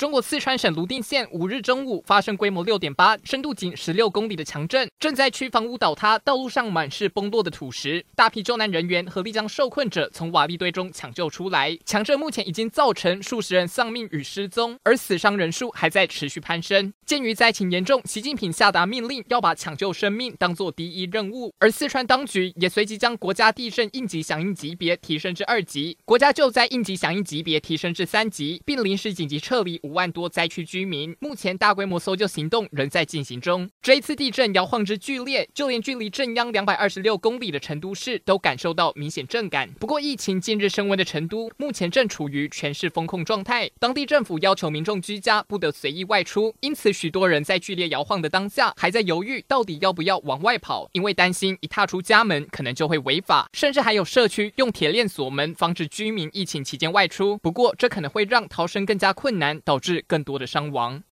中国四川省泸定县五日中午发生规模六点八、深度仅十六公里的强震，震灾区房屋倒塌，道路上满是崩落的土石，大批救难人员合力将受困者从瓦砾堆中抢救出来。强震目前已经造成数十人丧命与失踪，而死伤人数还在持续攀升。鉴于灾情严重，习近平下达命令，要把抢救生命当作第一任务。而四川当局也随即将国家地震应急响应级别提升至二级，国家救灾应急响应级别提升至三级，并临时紧急撤离五万多灾区居民，目前大规模搜救行动仍在进行中。这一次地震摇晃之剧烈，就连距离震央两百二十六公里的成都市都感受到明显震感。不过，疫情近日升温的成都，目前正处于全市封控状态，当地政府要求民众居家，不得随意外出。因此，许多人在剧烈摇晃的当下，还在犹豫到底要不要往外跑，因为担心一踏出家门，可能就会违法，甚至还有社区用铁链锁门，防止居民疫情期间外出。不过，这可能会让逃生更加困难，导致更多的伤亡。